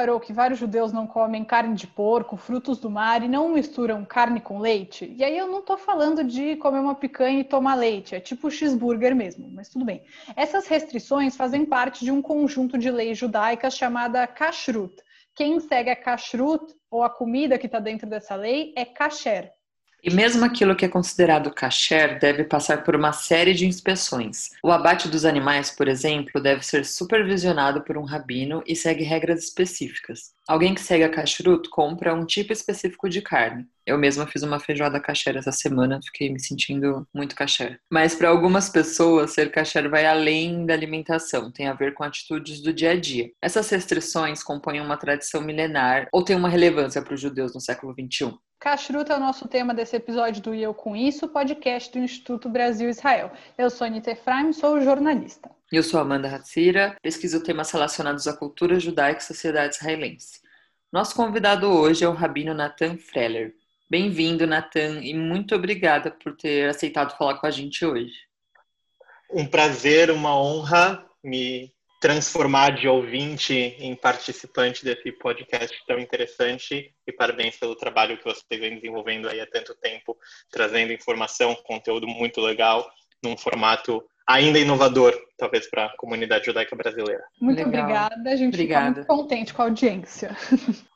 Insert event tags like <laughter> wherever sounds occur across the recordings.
reparou que vários judeus não comem carne de porco, frutos do mar e não misturam carne com leite? E aí eu não tô falando de comer uma picanha e tomar leite, é tipo cheeseburger mesmo, mas tudo bem. Essas restrições fazem parte de um conjunto de leis judaicas chamada kashrut. Quem segue a kashrut, ou a comida que está dentro dessa lei, é kasher. E mesmo aquilo que é considerado kasher deve passar por uma série de inspeções. O abate dos animais, por exemplo, deve ser supervisionado por um rabino e segue regras específicas. Alguém que segue a kashrut compra um tipo específico de carne. Eu mesma fiz uma feijoada kasher essa semana, fiquei me sentindo muito kasher. Mas para algumas pessoas, ser kasher vai além da alimentação, tem a ver com atitudes do dia a dia. Essas restrições compõem uma tradição milenar ou têm uma relevância para os judeus no século XXI. Kashrut é o nosso tema desse episódio do E Eu Com Isso, podcast do Instituto Brasil Israel. Eu sou Anita Efraim, sou jornalista. Eu sou Amanda Hatzira, pesquiso temas relacionados à cultura judaica e sociedade israelense. Nosso convidado hoje é o Rabino Nathan Freller. Bem-vindo, Nathan, e muito obrigada por ter aceitado falar com a gente hoje. Um prazer, uma honra me transformar de ouvinte em participante desse podcast tão interessante e parabéns pelo trabalho que vocês vem desenvolvendo aí há tanto tempo, trazendo informação, conteúdo muito legal, num formato ainda inovador, talvez, para a comunidade judaica brasileira. Muito legal. obrigada, a gente obrigada. fica muito contente com a audiência.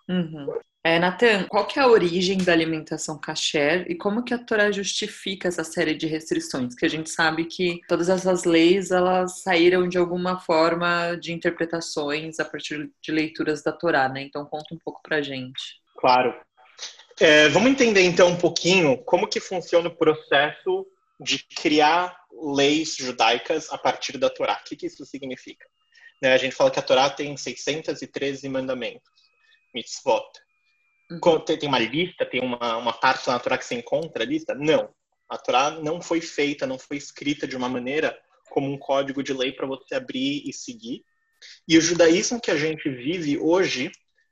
Uhum. É, Natan, qual que é a origem da alimentação kasher e como que a Torá justifica essa série de restrições? Que a gente sabe que todas essas leis elas saíram de alguma forma de interpretações a partir de leituras da Torá, né? Então conta um pouco pra gente. Claro. É, vamos entender então um pouquinho como que funciona o processo de criar leis judaicas a partir da Torá. O que, que isso significa? Né, a gente fala que a Torá tem 613 mandamentos, mitzvot. Uhum. Tem uma lista, tem uma, uma parte da Torá que se encontra a lista? Não. A Torá não foi feita, não foi escrita de uma maneira como um código de lei para você abrir e seguir. E o judaísmo que a gente vive hoje,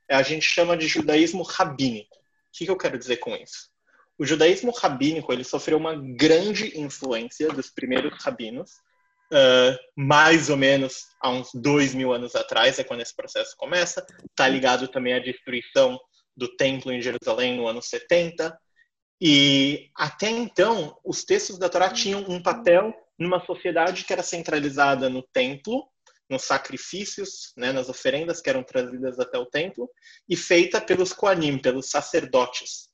a gente chama de judaísmo rabínico. O que, que eu quero dizer com isso? O judaísmo rabínico ele sofreu uma grande influência dos primeiros rabinos, uh, mais ou menos há uns dois mil anos atrás, é quando esse processo começa. Está ligado também à destruição do templo em Jerusalém no ano 70. E até então, os textos da Torá tinham um papel numa sociedade que era centralizada no templo, nos sacrifícios, né, nas oferendas que eram trazidas até o templo, e feita pelos Koanim, pelos sacerdotes.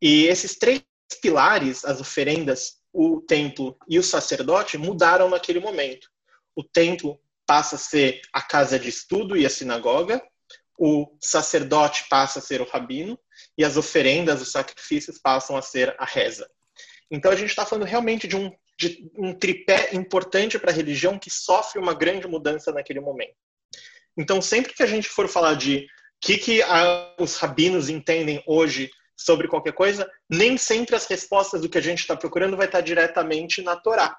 E esses três pilares, as oferendas, o templo e o sacerdote, mudaram naquele momento. O templo passa a ser a casa de estudo e a sinagoga, o sacerdote passa a ser o rabino e as oferendas, os sacrifícios passam a ser a reza. Então a gente está falando realmente de um, de um tripé importante para a religião que sofre uma grande mudança naquele momento. Então sempre que a gente for falar de o que, que a, os rabinos entendem hoje sobre qualquer coisa, nem sempre as respostas do que a gente está procurando vai estar diretamente na Torá,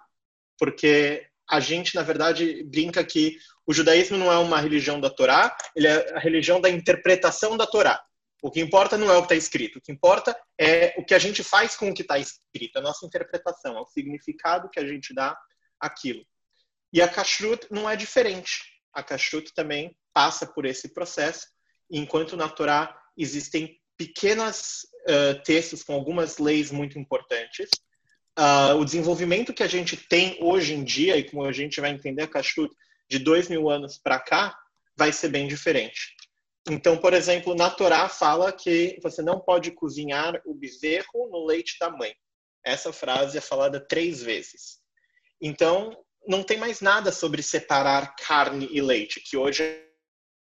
porque a gente, na verdade, brinca que o judaísmo não é uma religião da Torá, ele é a religião da interpretação da Torá. O que importa não é o que está escrito, o que importa é o que a gente faz com o que está escrito, a nossa interpretação, é o significado que a gente dá àquilo. E a kashrut não é diferente. A kashrut também passa por esse processo, enquanto na Torá existem pequenos uh, textos com algumas leis muito importantes, uh, o desenvolvimento que a gente tem hoje em dia, e como a gente vai entender a Kashrut de dois mil anos para cá, vai ser bem diferente. Então, por exemplo, na Torá fala que você não pode cozinhar o bezerro no leite da mãe. Essa frase é falada três vezes. Então, não tem mais nada sobre separar carne e leite, que hoje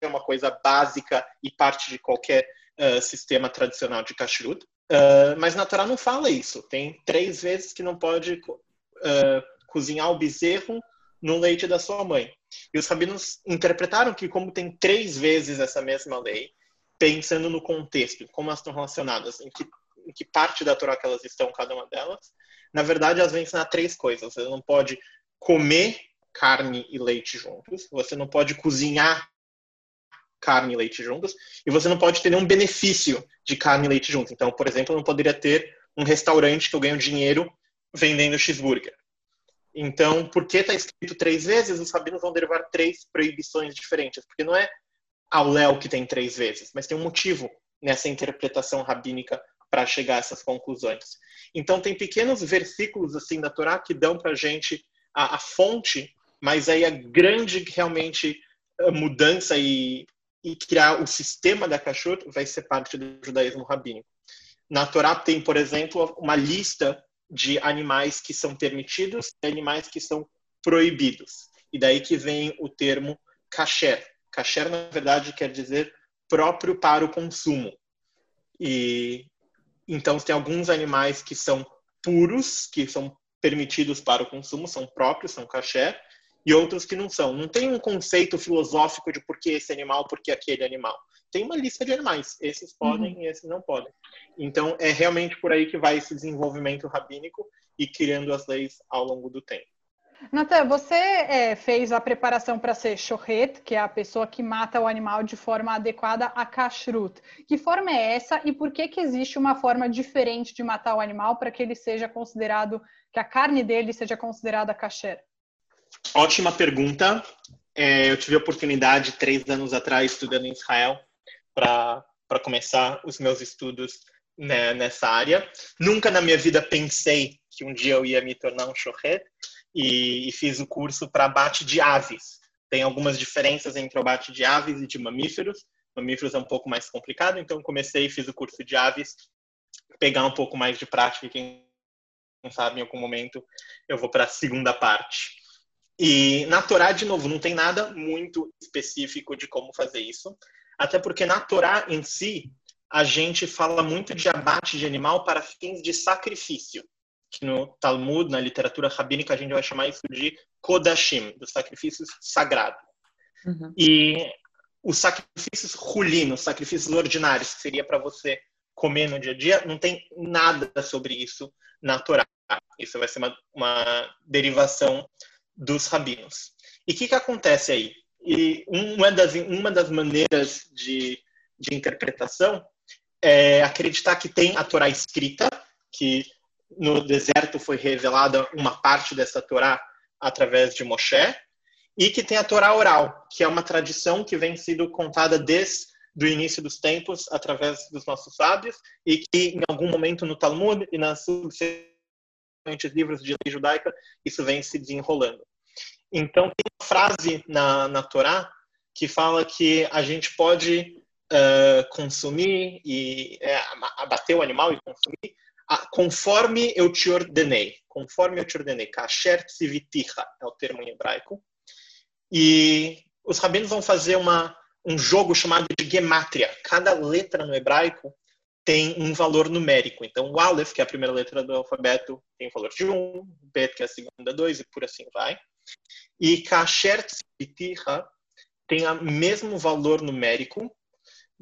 é uma coisa básica e parte de qualquer uh, sistema tradicional de kashrut. Uh, mas na Torá não fala isso. Tem três vezes que não pode uh, cozinhar o bezerro no leite da sua mãe. E os rabinos interpretaram que, como tem três vezes essa mesma lei, pensando no contexto, como elas estão relacionadas, em que, em que parte da Torá que elas estão, cada uma delas, na verdade, elas vão ensinar três coisas. Você não pode comer carne e leite juntos, você não pode cozinhar carne e leite juntos, e você não pode ter nenhum benefício de carne e leite juntos. Então, por exemplo, eu não poderia ter um restaurante que eu ganho dinheiro vendendo cheeseburger. Então, porque está escrito três vezes, os rabinos vão derivar três proibições diferentes, porque não é ao Léo que tem três vezes, mas tem um motivo nessa interpretação rabínica para chegar a essas conclusões. Então tem pequenos versículos assim da Torá que dão para a gente a fonte, mas aí a grande realmente mudança e, e criar o sistema da kashrut vai ser parte do judaísmo rabínico. Na Torá tem, por exemplo, uma lista de animais que são permitidos e animais que são proibidos. E daí que vem o termo kasher. Kasher, na verdade, quer dizer próprio para o consumo. E então tem alguns animais que são puros, que são permitidos para o consumo, são próprios, são kasher, e outros que não são. Não tem um conceito filosófico de por que esse animal, por que aquele animal. Tem uma lista de animais. Esses podem uhum. e esses não podem. Então, é realmente por aí que vai esse desenvolvimento rabínico e criando as leis ao longo do tempo. Natan, você é, fez a preparação para ser shohet, que é a pessoa que mata o animal de forma adequada a kashrut. Que forma é essa e por que, que existe uma forma diferente de matar o animal para que ele seja considerado, que a carne dele seja considerada kasher? Ótima pergunta. É, eu tive a oportunidade, três anos atrás, estudando em Israel, para começar os meus estudos né, nessa área. Nunca na minha vida pensei que um dia eu ia me tornar um shohet e, e fiz o curso para abate de aves. Tem algumas diferenças entre o abate de aves e de mamíferos. Mamíferos é um pouco mais complicado, então comecei e fiz o curso de aves, pegar um pouco mais de prática quem sabe em algum momento eu vou para a segunda parte. E na Torá, de novo, não tem nada muito específico de como fazer isso, até porque na Torá em si, a gente fala muito de abate de animal para fins de sacrifício, que no Talmud, na literatura rabínica, a gente vai chamar isso de Kodashim, dos sacrifícios sagrados. Uhum. E os sacrifícios rulinos, sacrifícios ordinários, que seria para você comer no dia a dia, não tem nada sobre isso na Torá. Isso vai ser uma, uma derivação dos rabinos. E o que, que acontece aí? E uma das, uma das maneiras de, de interpretação é acreditar que tem a Torá escrita, que no deserto foi revelada uma parte dessa Torá através de Moshe, e que tem a Torá oral, que é uma tradição que vem sendo contada desde o início dos tempos através dos nossos sábios e que em algum momento no Talmud e nas subsequentes livros de lei judaica, isso vem se desenrolando. Então, tem uma frase na, na Torá que fala que a gente pode uh, consumir e é, abater o animal e consumir uh, conforme eu te ordenei. Conforme eu te ordenei. Kasher tziviticha é o termo em hebraico. E os rabinos vão fazer uma, um jogo chamado de gematria. Cada letra no hebraico tem um valor numérico. Então, o Aleph, que é a primeira letra do alfabeto, tem o valor de 1, um, Bet, que é a segunda, 2, e por assim vai. E Kasher Tzipitiha tem o mesmo valor numérico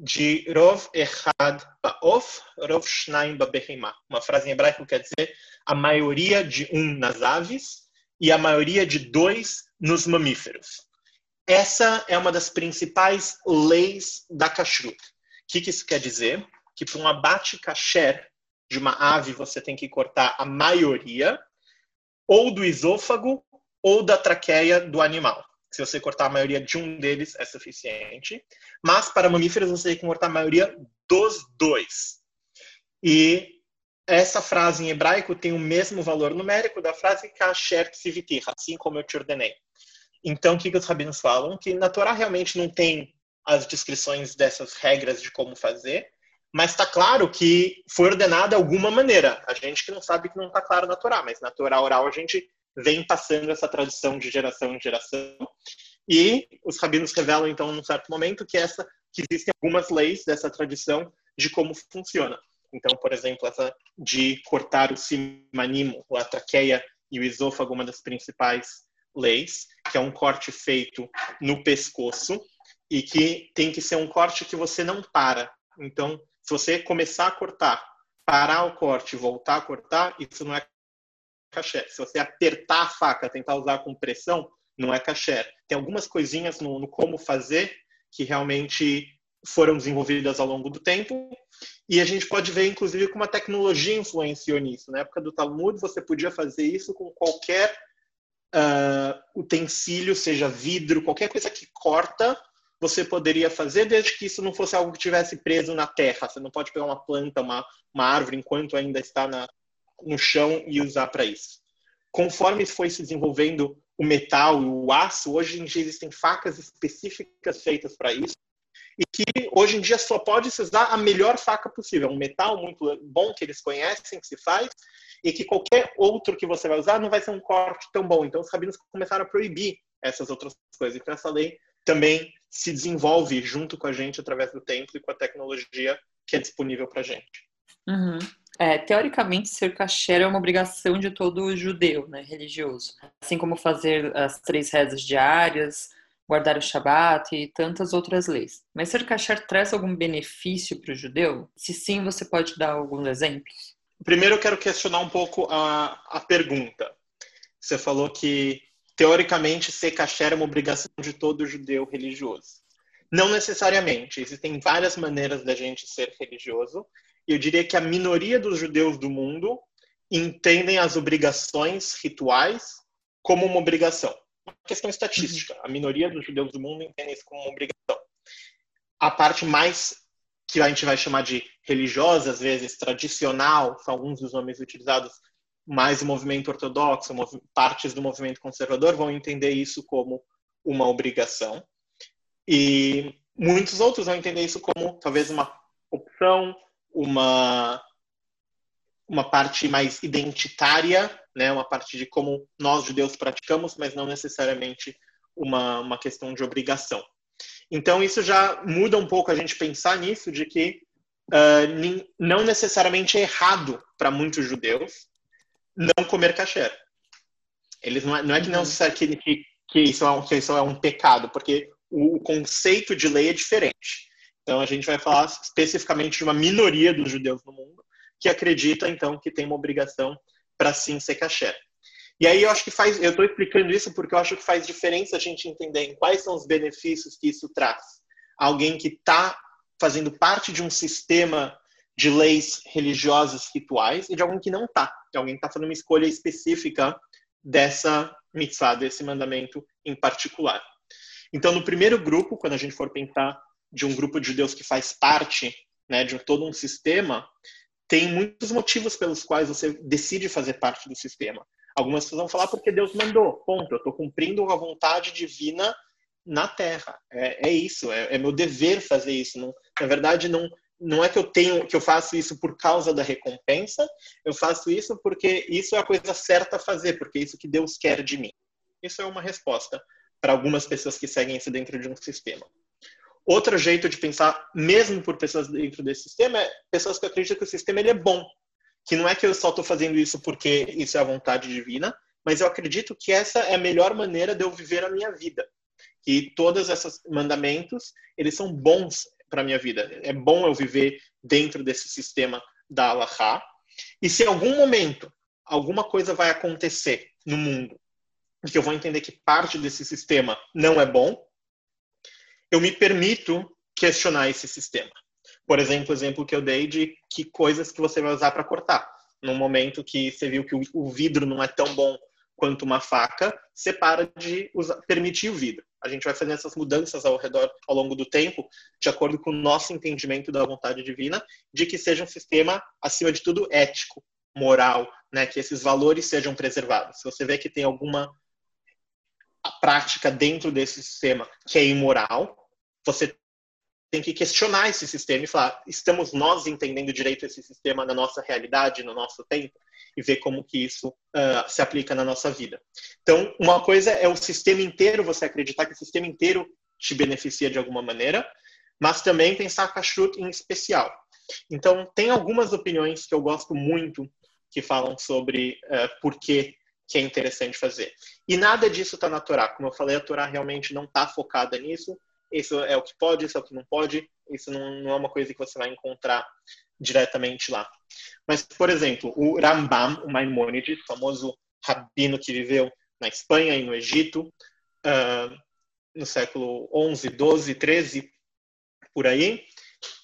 de Rov Echad Ba'of, Rov Shnaim Ba'behima. Uma frase em hebraico quer dizer a maioria de um nas aves e a maioria de dois nos mamíferos. Essa é uma das principais leis da kashrut. O que, que isso quer dizer? que para um abate kasher de uma ave você tem que cortar a maioria ou do esôfago ou da traqueia do animal. Se você cortar a maioria de um deles é suficiente, mas para mamíferos você tem que cortar a maioria dos dois. E essa frase em hebraico tem o mesmo valor numérico da frase kasher tsivitir, assim como eu te ordenei. Então, o que, que os rabinos falam? Que na Torá realmente não tem as descrições dessas regras de como fazer, mas está claro que foi ordenado de alguma maneira. A gente que não sabe que não está claro na Torá, mas na Torá oral a gente vem passando essa tradição de geração em geração. E os rabinos revelam, então, num certo momento, que, essa, que existem algumas leis dessa tradição de como funciona. Então, por exemplo, essa de cortar o simanimo, a traqueia e o esôfago, uma das principais leis, que é um corte feito no pescoço e que tem que ser um corte que você não para. Então, se você começar a cortar, parar o corte, voltar a cortar, isso não é Se você apertar a faca, tentar usar com pressão, não é caché. Tem algumas coisinhas no, no como fazer que realmente foram desenvolvidas ao longo do tempo e a gente pode ver, inclusive, como a tecnologia influenciou nisso. Na época do Talmud, você podia fazer isso com qualquer uh, utensílio, seja vidro, qualquer coisa que corta, você poderia fazer, desde que isso não fosse algo que tivesse preso na terra. Você não pode pegar uma planta, uma, uma árvore, enquanto ainda está na, no chão e usar para isso. Conforme foi se desenvolvendo o metal e o aço, hoje em dia existem facas específicas feitas para isso e que hoje em dia só pode se usar a melhor faca possível. Um metal muito bom que eles conhecem, que se faz, e que qualquer outro que você vai usar não vai ser um corte tão bom. Então os rabinos começaram a proibir essas outras coisas. Então essa lei também se desenvolve junto com a gente através do tempo e com a tecnologia que é disponível para a gente. Uhum. É, teoricamente, ser kasher é uma obrigação de todo judeu, né, religioso. Assim como fazer as três rezas diárias, guardar o Shabat e tantas outras leis. Mas ser kasher traz algum benefício para o judeu? Se sim, você pode dar alguns exemplos? Primeiro, eu quero questionar um pouco a, a pergunta. Você falou que, teoricamente, ser kasher é uma obrigação de todo judeu religioso. Não necessariamente. Existem várias maneiras da gente ser religioso eu diria que a minoria dos judeus do mundo entendem as obrigações rituais como uma obrigação. Uma questão estatística. A minoria dos judeus do mundo entendem isso como uma obrigação. A parte mais que a gente vai chamar de religiosa, às vezes tradicional, são alguns dos nomes utilizados, mais o movimento ortodoxo, partes do movimento conservador vão entender isso como uma obrigação. E muitos outros vão entender isso como talvez uma opção, uma uma parte mais identitária, né, uma parte de como nós judeus praticamos, mas não necessariamente uma, uma questão de obrigação. Então isso já muda um pouco a gente pensar nisso de que uh, não necessariamente é errado para muitos judeus não comer kasher. Eles não é, não é que não uhum. que, que, isso é um, que isso é um pecado, porque o conceito de lei é diferente. Então, a gente vai falar especificamente de uma minoria dos judeus no mundo que acredita, então, que tem uma obrigação para sim ser caché. E aí eu acho que faz, eu estou explicando isso porque eu acho que faz diferença a gente entender quais são os benefícios que isso traz. Alguém que está fazendo parte de um sistema de leis religiosas rituais e de alguém que não está, de alguém que está fazendo uma escolha específica dessa mitzvah, desse mandamento em particular. Então, no primeiro grupo, quando a gente for pensar de um grupo de judeus que faz parte né, de todo um sistema, tem muitos motivos pelos quais você decide fazer parte do sistema. Algumas pessoas vão falar porque Deus mandou, ponto. Eu estou cumprindo a vontade divina na Terra. É, é isso, é, é, meu dever fazer isso. Não, na verdade, não, não é que eu tenho, que eu faço isso por causa da recompensa. Eu faço isso porque isso é a coisa certa a fazer, porque é isso que Deus quer de mim. Isso é uma resposta para algumas pessoas que seguem isso dentro de um sistema. Outro jeito de pensar, mesmo por pessoas dentro desse sistema, é pessoas que acreditam que o sistema ele é bom. Que não é que eu só estou fazendo isso porque isso é a vontade divina, mas eu acredito que essa é a melhor maneira de eu viver a minha vida. Que todos esses mandamentos, eles são bons para a minha vida. É bom eu viver dentro desse sistema da Allahá. E se em algum momento alguma coisa vai acontecer no mundo que eu vou entender que parte desse sistema não é bom, eu me permito questionar esse sistema. Por exemplo, o exemplo que eu dei de que coisas que você vai usar para cortar. No momento que você viu que o vidro não é tão bom quanto uma faca, você para de usar, permitir o vidro. A gente vai fazendo essas mudanças ao redor, ao longo do tempo, de acordo com o nosso entendimento da vontade divina, de que seja um sistema, acima de tudo, ético, moral, né? que esses valores sejam preservados. Se você vê que tem alguma prática dentro desse sistema que é imoral, você tem que questionar esse sistema e falar: estamos nós entendendo direito esse sistema na nossa realidade, no nosso tempo, e ver como que isso uh, se aplica na nossa vida. Então, uma coisa é o sistema inteiro, você acreditar que o sistema inteiro te beneficia de alguma maneira, mas também pensar kashrut em especial. Então, tem algumas opiniões que eu gosto muito que falam sobre uh, por que, que é interessante fazer. E nada disso está na Torá. Como eu falei, a Torá realmente não está focada nisso isso é o que pode, isso é o que não pode, isso não, não é uma coisa que você vai encontrar diretamente lá. Mas, por exemplo, o Rambam, o Maimonides, famoso rabino que viveu na Espanha e no Egito, uh, no século 11, 12, 13, por aí,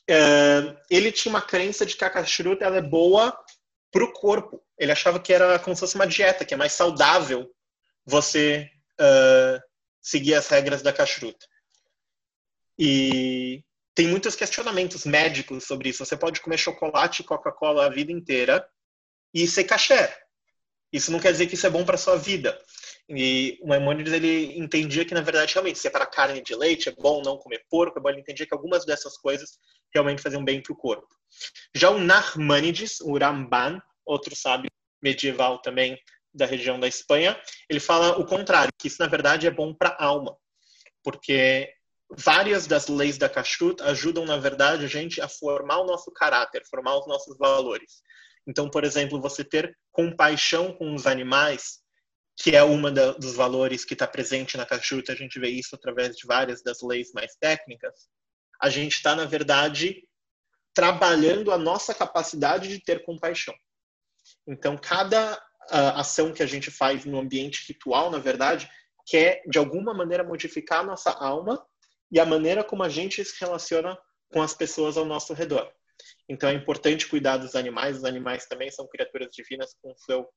uh, ele tinha uma crença de que a kashrut ela é boa para o corpo. Ele achava que era como se fosse uma dieta, que é mais saudável você uh, seguir as regras da kashrut. E tem muitos questionamentos médicos sobre isso. Você pode comer chocolate e Coca-Cola a vida inteira e ser caché. Isso não quer dizer que isso é bom para sua vida. E o Maimonides ele entendia que na verdade realmente separar carne de leite é bom, não comer porco é bom. Ele entendia que algumas dessas coisas realmente faziam bem para o corpo. Já o Narmanides, o Ramban, outro sábio medieval também da região da Espanha, ele fala o contrário, que isso na verdade é bom para a alma, porque várias das leis da Kashrut ajudam na verdade a gente a formar o nosso caráter, formar os nossos valores. Então, por exemplo, você ter compaixão com os animais, que é uma da, dos valores que está presente na Kashrut, a gente vê isso através de várias das leis mais técnicas. A gente está, na verdade, trabalhando a nossa capacidade de ter compaixão. Então, cada uh, ação que a gente faz no ambiente ritual, na verdade, quer, de alguma maneira, modificar a nossa alma e a maneira como a gente se relaciona com as pessoas ao nosso redor. Então, é importante cuidar dos animais. Os animais também são criaturas divinas com seu,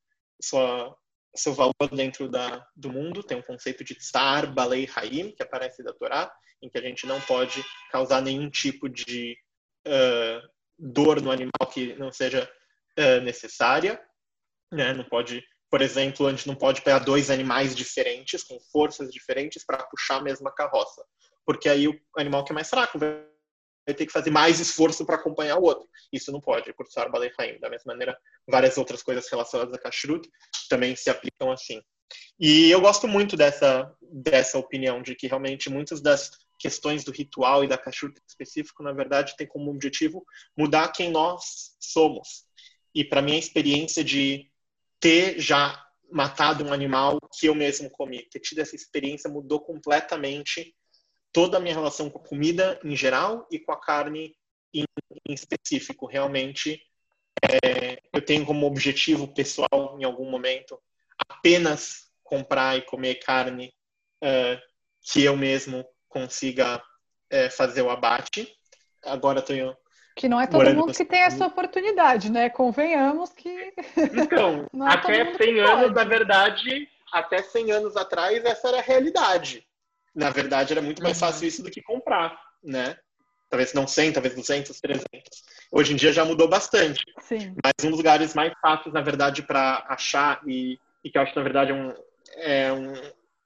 sua, seu valor dentro da, do mundo. Tem um conceito de tsar, balei, haim, que aparece da Torá, em que a gente não pode causar nenhum tipo de uh, dor no animal que não seja uh, necessária. Né? Não pode, por exemplo, a gente não pode pegar dois animais diferentes, com forças diferentes, para puxar a mesma carroça. Porque aí o animal que é mais fraco vai ter que fazer mais esforço para acompanhar o outro. Isso não pode, por Sar Balei Haim. Da mesma maneira, várias outras coisas relacionadas a Kashrut também se aplicam assim. E eu gosto muito dessa, dessa opinião, de que realmente muitas das questões do ritual e da kashrut específico, na verdade, tem como objetivo mudar quem nós somos. E para mim a experiência de ter já matado um animal que eu mesmo comi, ter tido essa experiência mudou completamente toda a minha relação com a comida em geral e com a carne em, em específico. Realmente, é, eu tenho como objetivo pessoal, em algum momento, apenas comprar e comer carne uh, que eu mesmo consiga é, fazer o abate. Agora tenho que não é todo mundo que tem essa oportunidade, né? Convenhamos que. <laughs> Então, é até 100 anos, na verdade, até 100 anos atrás, essa era a realidade. Na verdade, era muito mais uhum. fácil isso do que comprar, né? Talvez não 100, talvez 200, 300. Hoje em dia já mudou bastante. Sim. Mas um dos lugares mais fáceis, na verdade, para achar e, e, que eu acho, na verdade, é um, é um,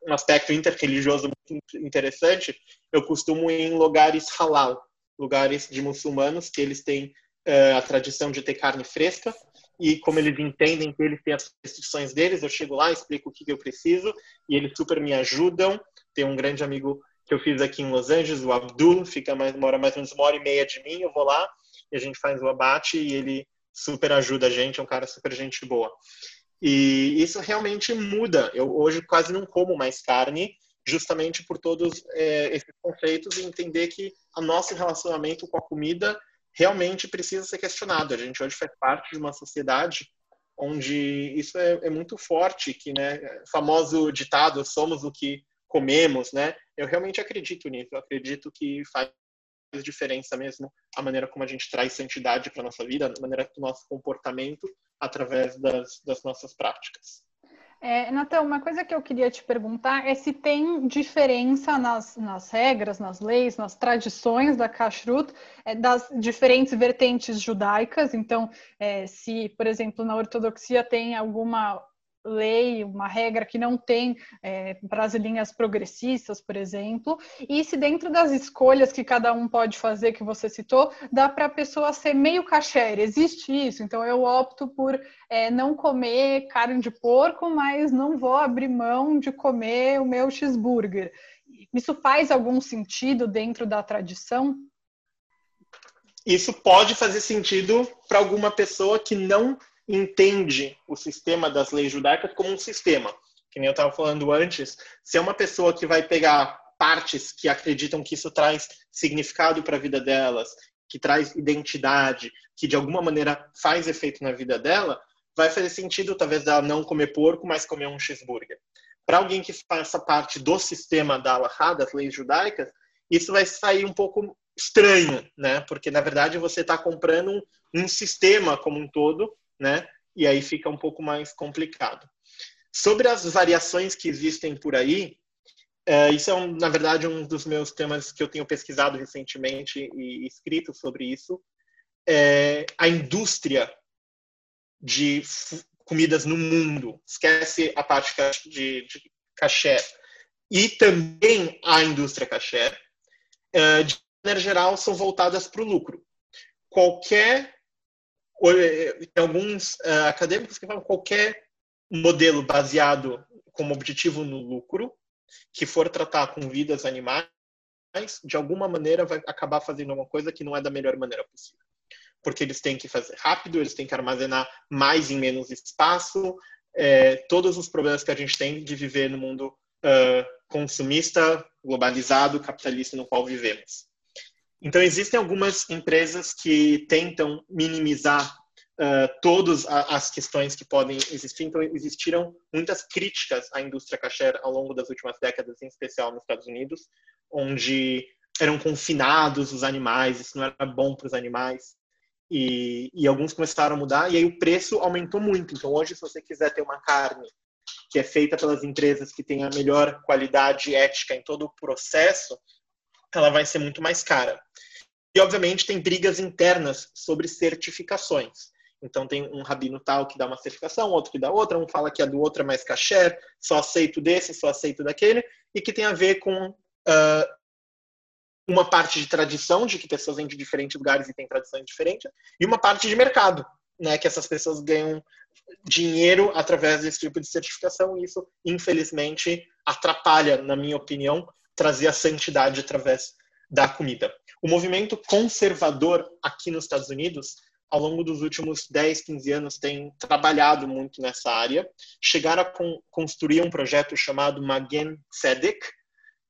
um aspecto interreligioso muito interessante, eu costumo ir em lugares halal, lugares de muçulmanos que eles têm uh, a tradição de ter carne fresca e como eles entendem que eles têm as restrições deles, eu chego lá, explico o que eu preciso e eles super me ajudam. Tem um grande amigo que eu fiz aqui em Los Angeles, o Abdul, fica mais, mora mais ou menos uma hora e meia de mim, eu vou lá e a gente faz o abate e ele super ajuda a gente, é um cara super gente boa. E isso realmente muda. Eu hoje quase não como mais carne, justamente por todos é, esses conceitos e entender que o nosso relacionamento com a comida realmente precisa ser questionado. A gente hoje faz parte de uma sociedade onde isso é, é muito forte, que, né, famoso ditado, somos o que comemos, né? Eu realmente acredito nisso. Eu acredito que faz diferença mesmo a maneira como a gente traz santidade para nossa vida, a maneira do nosso comportamento através das, das nossas práticas. É, Natan, uma coisa que eu queria te perguntar é se tem diferença nas, nas regras, nas leis, nas tradições da Kashrut, é, das diferentes vertentes judaicas. Então, é, se, por exemplo, na ortodoxia tem alguma lei, uma regra que não tem é, para as linhas progressistas, por exemplo, e se dentro das escolhas que cada um pode fazer, que você citou, dá para a pessoa ser meio kasher, existe isso, então eu opto por é, não comer carne de porco, mas não vou abrir mão de comer o meu cheeseburger. Isso faz algum sentido dentro da tradição? Isso pode fazer sentido para alguma pessoa que não entende o sistema das leis judaicas como um sistema. Que nem eu estava falando antes, se é uma pessoa que vai pegar partes que acreditam que isso traz significado para a vida delas, que traz identidade, que de alguma maneira faz efeito na vida dela, vai fazer sentido talvez ela não comer porco, mas comer um cheeseburger. Para alguém que faça parte do sistema da Allahá, das leis judaicas, isso vai sair um pouco estranho, né? Porque na verdade você está comprando um, um sistema como um todo né? E aí fica um pouco mais complicado. Sobre as variações que existem por aí, É, isso é, um, na verdade, um dos meus temas que eu tenho pesquisado recentemente e escrito sobre isso. É a indústria de comidas no mundo. Esquece a parte de, de caché. E também a indústria caché, de maneira geral, são voltadas para o lucro. Qualquer. Tem alguns uh, acadêmicos que falam qualquer modelo baseado como objetivo no lucro que for tratar com vidas animais, de alguma maneira vai acabar fazendo uma coisa que não é da melhor maneira possível. Porque eles têm que fazer rápido, eles têm que armazenar mais em menos espaço, é, todos os problemas que a gente tem de viver no mundo uh, consumista, globalizado, capitalista no qual vivemos. Então, existem algumas empresas que tentam minimizar uh, todas as questões que podem existir. Então, existiram muitas críticas à indústria kasher ao longo das últimas décadas, em especial nos Estados Unidos, onde eram confinados os animais, isso não era bom para os animais. E, e, alguns começaram a mudar, e aí o preço aumentou muito. Então, hoje, se você quiser ter uma carne que é feita pelas empresas que têm a melhor qualidade ética em todo o processo, ela vai ser muito mais cara. E, obviamente, tem brigas internas sobre certificações. Então tem um rabino tal que dá uma certificação, outro que dá outra, um fala que a do outro é mais kasher, só aceito desse, só aceito daquele, e que tem a ver com uh, uma parte de tradição, de que pessoas vêm de diferentes lugares e têm tradições diferentes, e uma parte de mercado, né, que essas pessoas ganham dinheiro através desse tipo de certificação, e isso, infelizmente, atrapalha, na minha opinião, trazer a santidade através da comida. O movimento conservador aqui nos Estados Unidos ao longo dos últimos 10, 15 anos, tem trabalhado muito nessa área. Chegaram a con construir um projeto chamado Magen Tzedek,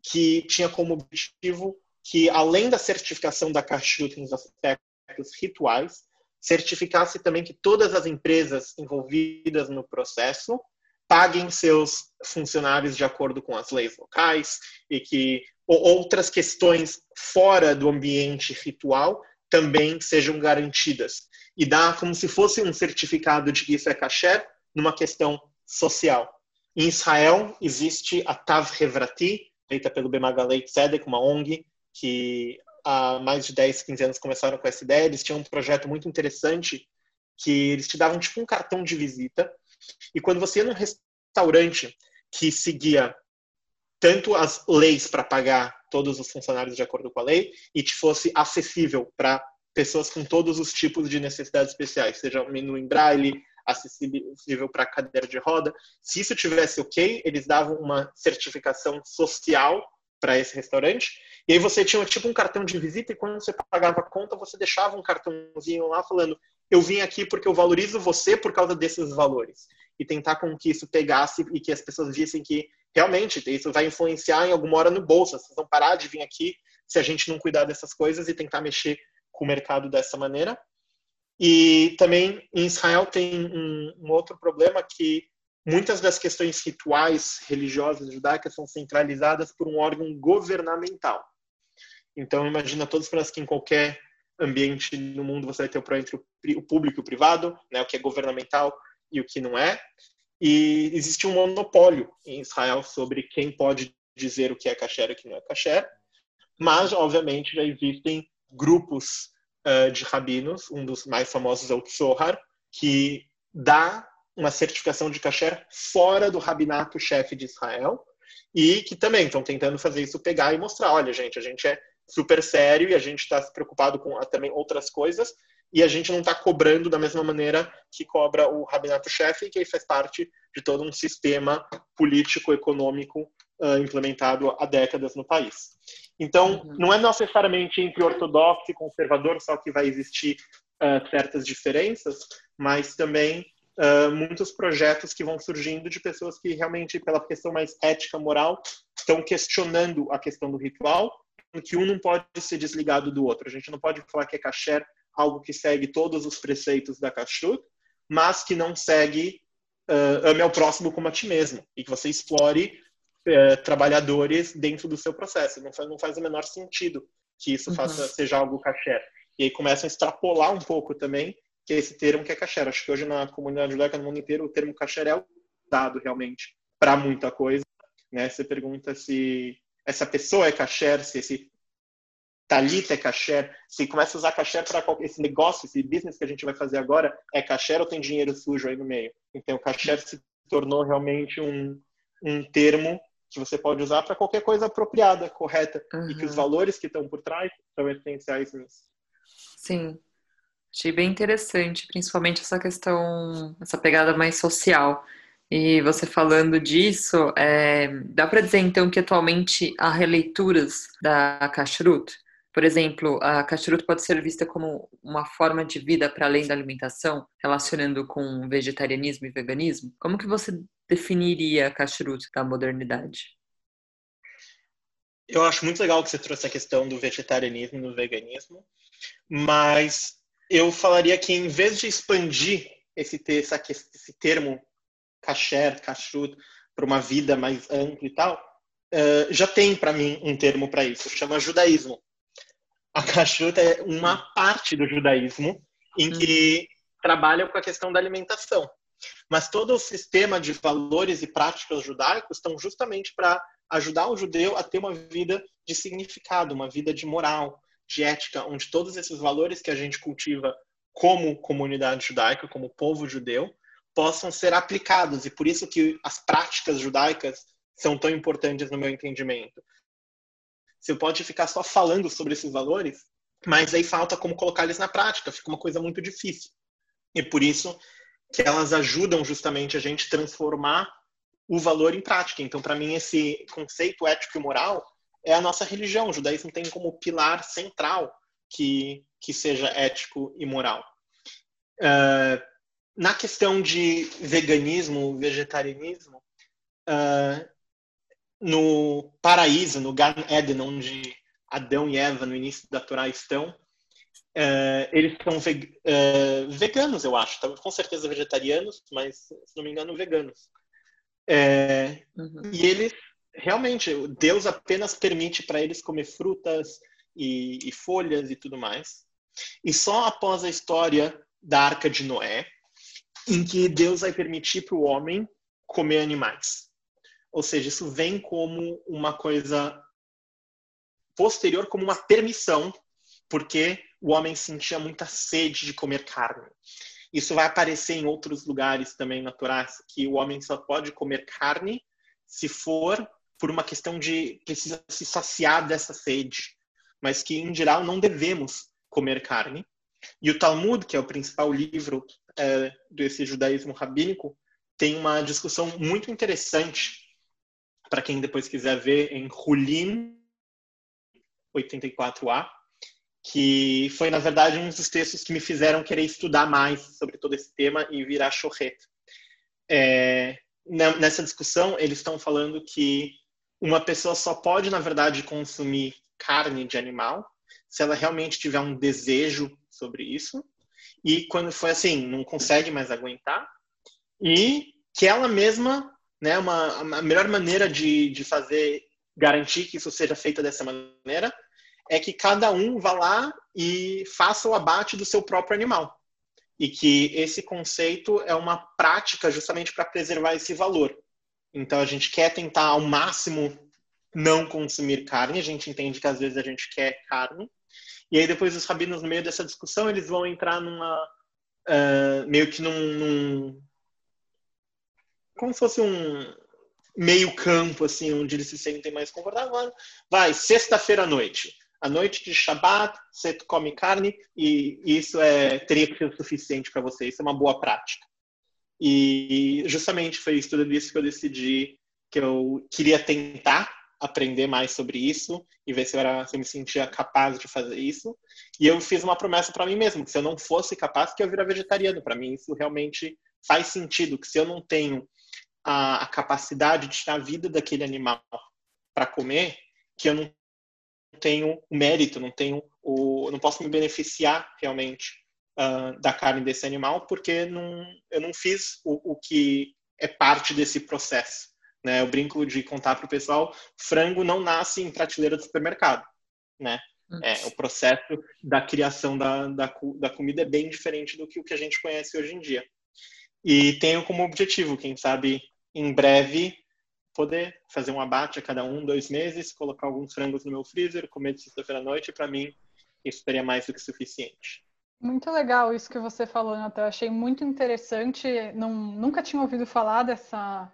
que tinha como objetivo que, além da certificação da Kashrut nos aspectos rituais, certificasse também que todas as empresas envolvidas no processo paguem seus funcionários de acordo com as leis locais e que outras questões fora do ambiente ritual também sejam garantidas. E dá como se fosse um certificado de que isso é kasher numa questão social. Em Israel existe a Tav Hevrati, feita pelo Bemagalei Tzedek, uma ONG, que há mais de 10, 15 anos começaram com essa ideia. Eles tinham um projeto muito interessante que eles te davam tipo um cartão de visita. E quando você ia num restaurante que seguia tanto as leis para pagar todos os funcionários de acordo com a lei e te fosse acessível para pessoas com todos os tipos de necessidades especiais, seja o menu em braille, acessível para cadeira de roda. Se isso tivesse ok, eles davam uma certificação social para esse restaurante. E aí você tinha tipo um cartão de visita e quando você pagava a conta, você deixava um cartãozinho lá falando: "Eu vim aqui porque eu valorizo você por causa desses valores". E tentar com que isso pegasse e que as pessoas vissem que realmente isso vai influenciar em alguma hora no bolso. Vocês vão parar de vir aqui se a gente não cuidar dessas coisas e tentar mexer com o mercado dessa maneira. E também em Israel tem um, um outro problema que muitas das questões rituais religiosas judaicas são centralizadas por um órgão governamental. Então imagina todos para que em qualquer ambiente no mundo você vai ter o entre o público e o privado, né, o que é governamental e o que não é. E existe um monopólio em Israel sobre quem pode dizer o que é kasher e o que não é kasher. Mas, obviamente, já existem grupos uh, de rabinos, um dos mais famosos é o Tzohar, que dá uma certificação de kasher fora do rabinato chefe de Israel e que também estão tentando fazer isso pegar e mostrar, olha, gente, a gente é super sério e a gente está preocupado com também outras coisas e a gente não está cobrando da mesma maneira que cobra o rabinato-chefe, que aí faz parte de todo um sistema político-econômico uh, implementado há décadas no país. Então, uhum. não é necessariamente entre ortodoxo e conservador só que vai existir uh, certas diferenças, mas também uh, muitos projetos que vão surgindo de pessoas que realmente, pela questão mais ética, moral, estão questionando a questão do ritual, que um não pode ser desligado do outro. A gente não pode falar que é kasher algo que segue todos os preceitos da kashrut, mas que não segue uh, ame ao próximo como a ti mesmo e que você explore uh, trabalhadores dentro do seu processo. Não faz, não faz o menor sentido que isso uhum. faça seja algo kasher. E aí começam a extrapolar um pouco também que é esse termo que é kasher. Acho que hoje na comunidade judaica no mundo inteiro o termo kasher é usado realmente para muita coisa. né? Você pergunta se essa pessoa é kasher, se esse talita é kasher, se começa a usar kasher para esse negócio, esse business que a gente vai fazer agora, é kasher ou tem dinheiro sujo aí no meio? Então, kasher se tornou realmente um, um termo que você pode usar para qualquer coisa apropriada, correta, uhum. e que os valores que estão por trás são essenciais nisso. Sim. Achei bem interessante, principalmente essa questão, essa pegada mais social. E você falando disso, é, dá para dizer então que atualmente há releituras da Kashrut? Por exemplo, a Kashrut pode ser vista como uma forma de vida para além da alimentação, relacionando com vegetarianismo e veganismo? Como que você definiria a Kashrut da modernidade? Eu acho muito legal que você trouxe a questão do vegetarianismo e do veganismo, mas eu falaria que em vez de expandir esse, esse termo kasher, kashrut, para uma vida mais ampla e tal, uh, já tem para mim um termo para isso, chama judaísmo. A kashrut é uma parte do judaísmo em que uhum. trabalha com a questão da alimentação. Mas todo o sistema de valores e práticas judaicos estão justamente para ajudar o judeu a ter uma vida de significado, uma vida de moral, de ética, onde todos esses valores que a gente cultiva como comunidade judaica, como povo judeu, possam ser aplicados. E por isso que as práticas judaicas são tão importantes no meu entendimento. Você pode ficar só falando sobre esses valores, mas aí falta como colocar eles na prática, fica uma coisa muito difícil. E por isso que elas ajudam justamente a gente transformar o valor em prática. Então, para mim, esse conceito ético e moral é a nossa religião. O judaísmo tem como pilar central que, que seja ético e moral. Uh, na questão de veganismo, vegetarianismo, uh, no paraíso, no Gan Eden, onde Adão e Eva, no início da Torá, estão, uh, eles são veg veganos, eu acho. Com certeza vegetarianos, mas, se não me engano, veganos. Uhum. E eles realmente, Deus apenas permite para eles comer frutas e, e, folhas e tudo mais. E só após a história da Arca de Noé, em que Deus vai permitir para o homem comer animais. Ou seja, isso vem como uma coisa posterior, como uma permissão, porque o homem sentia muita sede de comer carne. Isso vai aparecer em outros lugares também na Torá, que o homem só pode comer carne se for por uma questão de precisa se saciar dessa sede, mas que em geral não devemos comer carne. E o Talmud, que é o principal livro é, desse judaísmo rabínico, tem uma discussão muito interessante para quem depois quiser ver em Hulim 84a, que foi na verdade um dos textos que me fizeram querer estudar mais sobre todo esse tema e virar chorret. É, nessa discussão eles estão falando que uma pessoa só pode, na verdade, consumir carne de animal se ela realmente tiver um desejo sobre isso. E quando foi assim, não consegue mais aguentar. E que ela mesma, né, uma, a melhor maneira de, de fazer, garantir que isso seja feito dessa maneira, é que cada um vá lá e faça o abate do seu próprio animal. E que esse conceito é uma prática justamente para preservar esse valor. Então a gente quer tentar ao máximo não consumir carne, a gente entende que às vezes a gente quer carne. E aí depois os rabinos no meio dessa discussão, eles vão entrar numa uh, meio que num, num, como se fosse um meio campo assim, onde eles se sentem mais confortáveis. Vai, sexta-feira à noite. À noite de Shabat, você come carne e isso é teria que ser o suficiente para você. Isso é uma boa prática. E justamente foi isso tudo isso que eu decidi que eu queria tentar aprender mais sobre isso e ver se eu, era, se eu me sentia capaz de fazer isso. E eu fiz uma promessa para mim mesmo, que se eu não fosse capaz, que eu virar vegetariano. Para mim isso realmente faz sentido, que se eu não tenho a, a capacidade de tirar a vida daquele animal para comer, que eu não tenho o mérito, não tenho o, não posso me beneficiar realmente uh, da carne desse animal, porque não, eu não fiz o, o que é parte desse processo. Né? Eu brinco de contar para o pessoal, frango não nasce em prateleira do supermercado. Né? É, o processo da criação da, da, da comida é bem diferente do que o que a gente conhece hoje em dia. E tenho como objetivo, quem sabe, em breve, poder fazer um abate a cada um, dois meses, colocar alguns frangos no meu freezer, comer de sexta-feira à noite, para mim isso seria mais do que suficiente. Muito legal isso que você falou, Natan. Achei muito interessante. Não, nunca tinha ouvido falar dessa,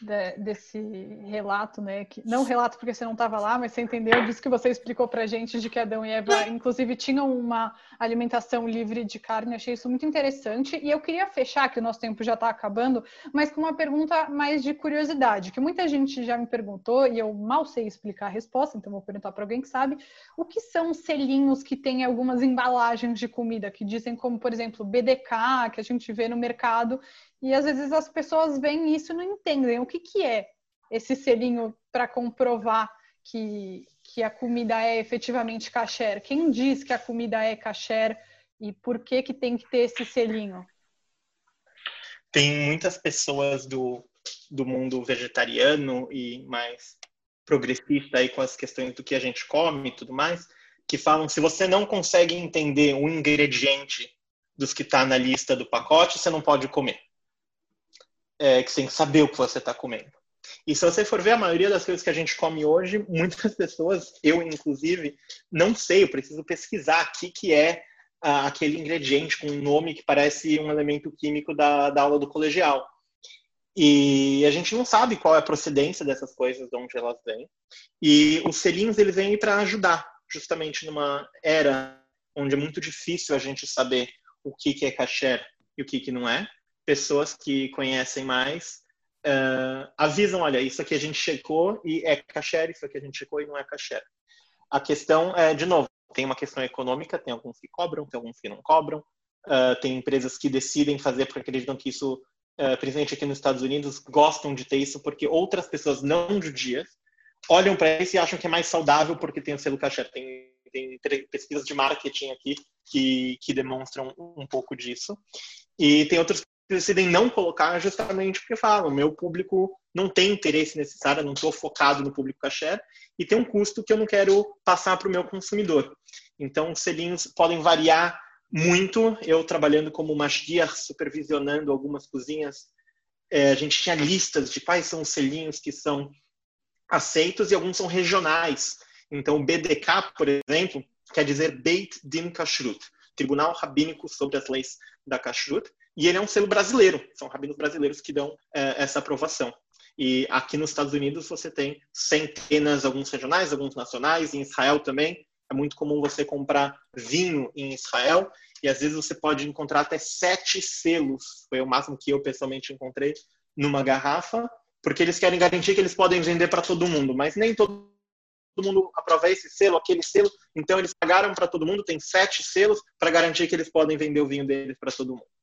de, desse relato, né? Que, não relato porque você não estava lá, mas você entendeu disso que você explicou para gente de que Adão e Eva, inclusive, tinham uma alimentação livre de carne. Achei isso muito interessante. E eu queria fechar, que o nosso tempo já está acabando, mas com uma pergunta mais de curiosidade, que muita gente já me perguntou e eu mal sei explicar a resposta, então vou perguntar para alguém que sabe. O que são selinhos que têm algumas embalagens de comida, que dizem como, por exemplo, BDK, que a gente vê no mercado e às vezes as pessoas veem isso e não entendem o que, que é esse selinho para comprovar que, que a comida é efetivamente kasher. Quem diz que a comida é kasher e por que, que tem que ter esse selinho? Tem muitas pessoas do, do mundo vegetariano e mais progressista aí com as questões do que a gente come e tudo mais, que falam se você não consegue entender um ingrediente dos que está na lista do pacote, você não pode comer é, que você tem que saber o que você está comendo. E se você for ver a maioria das coisas que a gente come hoje, <laughs> muitas pessoas, eu inclusive, não sei, eu preciso pesquisar o que, é ah, aquele ingrediente com um nome que parece um elemento químico da, da aula do colegial. E a gente não sabe qual é a procedência dessas coisas, de onde elas vêm. E os selinhos, eles vêm para ajudar, justamente numa era onde é muito difícil a gente saber o que, que é kasher e o que, que não é pessoas que conhecem mais uh, avisam, olha, isso aqui a gente checou e é kasher, isso aqui a gente checou e não é kasher. A questão é, de novo, tem uma questão econômica, tem alguns que cobram, tem alguns que não cobram, uh, tem empresas que decidem fazer porque acreditam que isso, uh, principalmente aqui nos Estados Unidos, gostam de ter isso porque outras pessoas não judias olham para isso e acham que é mais saudável porque tem o selo kasher. Tem, tem pesquisas de marketing aqui que, que demonstram um pouco disso. E tem outros decidem não colocar justamente porque falam, meu público não tem interesse necessário, não estou focado no público caché e tem um custo que eu não quero passar para o meu consumidor. Então, os selinhos podem variar muito. Eu trabalhando como mashiach, supervisionando algumas cozinhas, é, a gente tinha listas de quais são os selinhos que são aceitos e alguns são regionais. Então, o BDK, por exemplo, quer dizer Beit Din Kashrut, Tribunal Rabínico sobre as Leis da Kashrut, e ele é um selo brasileiro, são rabinos brasileiros que dão é, essa aprovação. E aqui nos Estados Unidos você tem centenas, alguns regionais, alguns nacionais, em Israel também. É muito comum você comprar vinho em Israel e às vezes você pode encontrar até sete selos, foi o máximo que eu pessoalmente encontrei, numa garrafa, porque eles querem garantir que eles podem vender para todo mundo, mas nem todo mundo aprova esse selo, aquele selo, então eles pagaram para todo mundo, tem sete selos para garantir que eles podem vender o vinho deles para todo mundo.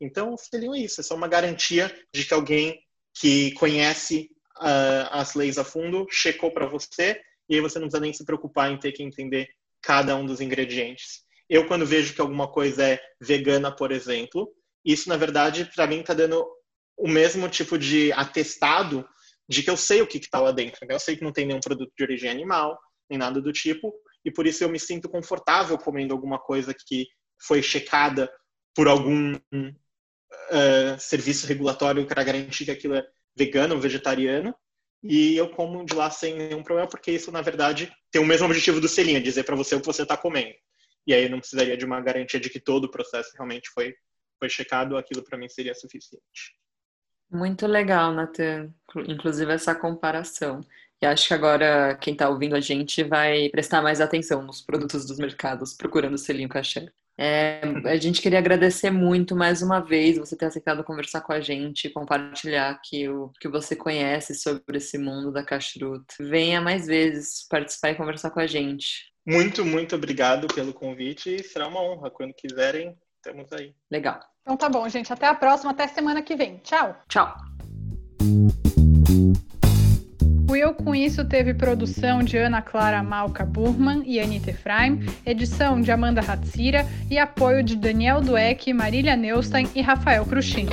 Então, seriam isso, é só uma garantia de que alguém que conhece uh, as leis a fundo checou para você e aí você não precisa nem se preocupar em ter que entender cada um dos ingredientes. Eu, quando vejo que alguma coisa é vegana, por exemplo, isso, na verdade, para mim está dando o mesmo tipo de atestado de que eu sei o que está lá dentro. Né? Eu sei que não tem nenhum produto de origem animal, nem nada do tipo, e por isso eu me sinto confortável comendo alguma coisa que foi checada por algum uh, serviço regulatório para garantir que aquilo é vegano ou vegetariano. E eu como de lá sem nenhum problema, porque isso, na verdade, tem o mesmo objetivo do selinho, dizer para você o que você está comendo. E aí não precisaria de uma garantia de que todo o processo realmente foi, foi checado, aquilo para mim seria suficiente. Muito legal, Nathan, inclusive essa comparação. E acho que agora quem está ouvindo a gente vai prestar mais atenção nos produtos dos mercados, procurando selinho cachê. É, a gente queria agradecer muito mais uma vez você ter aceitado conversar com a gente, compartilhar que o que você conhece sobre esse mundo da kashrut. Venha mais vezes participar e conversar com a gente. Muito, muito obrigado pelo convite e será uma honra. Quando quiserem, estamos aí. Legal. Então tá bom, gente. Até a próxima, até semana que vem. Tchau. Tchau. Eu Com Isso teve produção de Ana Clara Malca Burman e Anita Efraim, edição de Amanda Hatzira e apoio de Daniel Dueck, Marília Neustein e Rafael Cruxim.